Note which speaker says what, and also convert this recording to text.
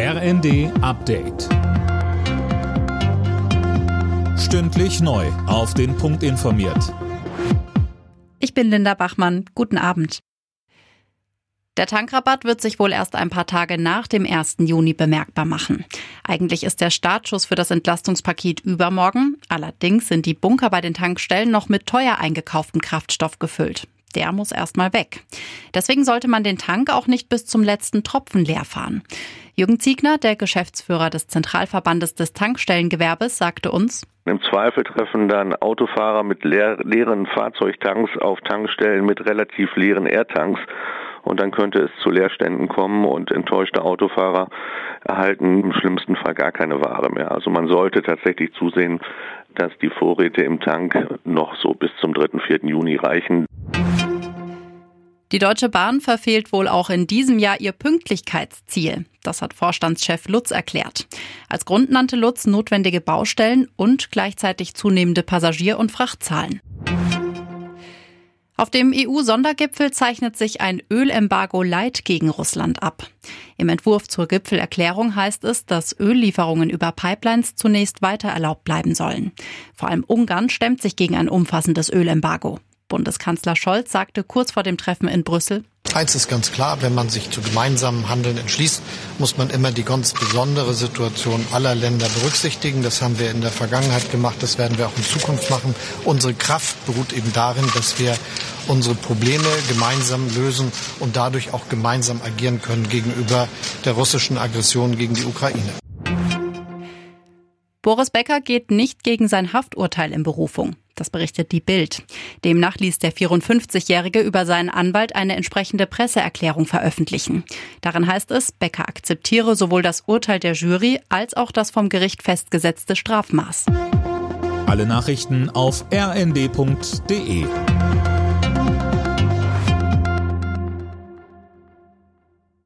Speaker 1: RND Update. Stündlich neu. Auf den Punkt informiert.
Speaker 2: Ich bin Linda Bachmann. Guten Abend. Der Tankrabatt wird sich wohl erst ein paar Tage nach dem 1. Juni bemerkbar machen. Eigentlich ist der Startschuss für das Entlastungspaket übermorgen. Allerdings sind die Bunker bei den Tankstellen noch mit teuer eingekauftem Kraftstoff gefüllt der muss erstmal weg. Deswegen sollte man den Tank auch nicht bis zum letzten Tropfen leer fahren. Jürgen Ziegner, der Geschäftsführer des Zentralverbandes des Tankstellengewerbes, sagte uns,
Speaker 3: im Zweifel treffen dann Autofahrer mit leer, leeren Fahrzeugtanks auf Tankstellen mit relativ leeren Airtanks. Und dann könnte es zu Leerständen kommen und enttäuschte Autofahrer erhalten im schlimmsten Fall gar keine Ware mehr. Also man sollte tatsächlich zusehen, dass die Vorräte im Tank noch so bis zum 3. 4. Juni reichen.
Speaker 2: Die Deutsche Bahn verfehlt wohl auch in diesem Jahr ihr Pünktlichkeitsziel. Das hat Vorstandschef Lutz erklärt. Als Grund nannte Lutz notwendige Baustellen und gleichzeitig zunehmende Passagier- und Frachtzahlen. Auf dem EU-Sondergipfel zeichnet sich ein Ölembargo Light gegen Russland ab. Im Entwurf zur Gipfelerklärung heißt es, dass Öllieferungen über Pipelines zunächst weiter erlaubt bleiben sollen. Vor allem Ungarn stemmt sich gegen ein umfassendes Ölembargo. Bundeskanzler Scholz sagte kurz vor dem Treffen in Brüssel,
Speaker 4: Eins ist ganz klar, wenn man sich zu gemeinsamen Handeln entschließt, muss man immer die ganz besondere Situation aller Länder berücksichtigen. Das haben wir in der Vergangenheit gemacht, das werden wir auch in Zukunft machen. Unsere Kraft beruht eben darin, dass wir unsere Probleme gemeinsam lösen und dadurch auch gemeinsam agieren können gegenüber der russischen Aggression gegen die Ukraine.
Speaker 2: Boris Becker geht nicht gegen sein Hafturteil in Berufung. Das berichtet die Bild. Demnach ließ der 54-Jährige über seinen Anwalt eine entsprechende Presseerklärung veröffentlichen. Darin heißt es, Becker akzeptiere sowohl das Urteil der Jury als auch das vom Gericht festgesetzte Strafmaß.
Speaker 1: Alle Nachrichten auf rnd.de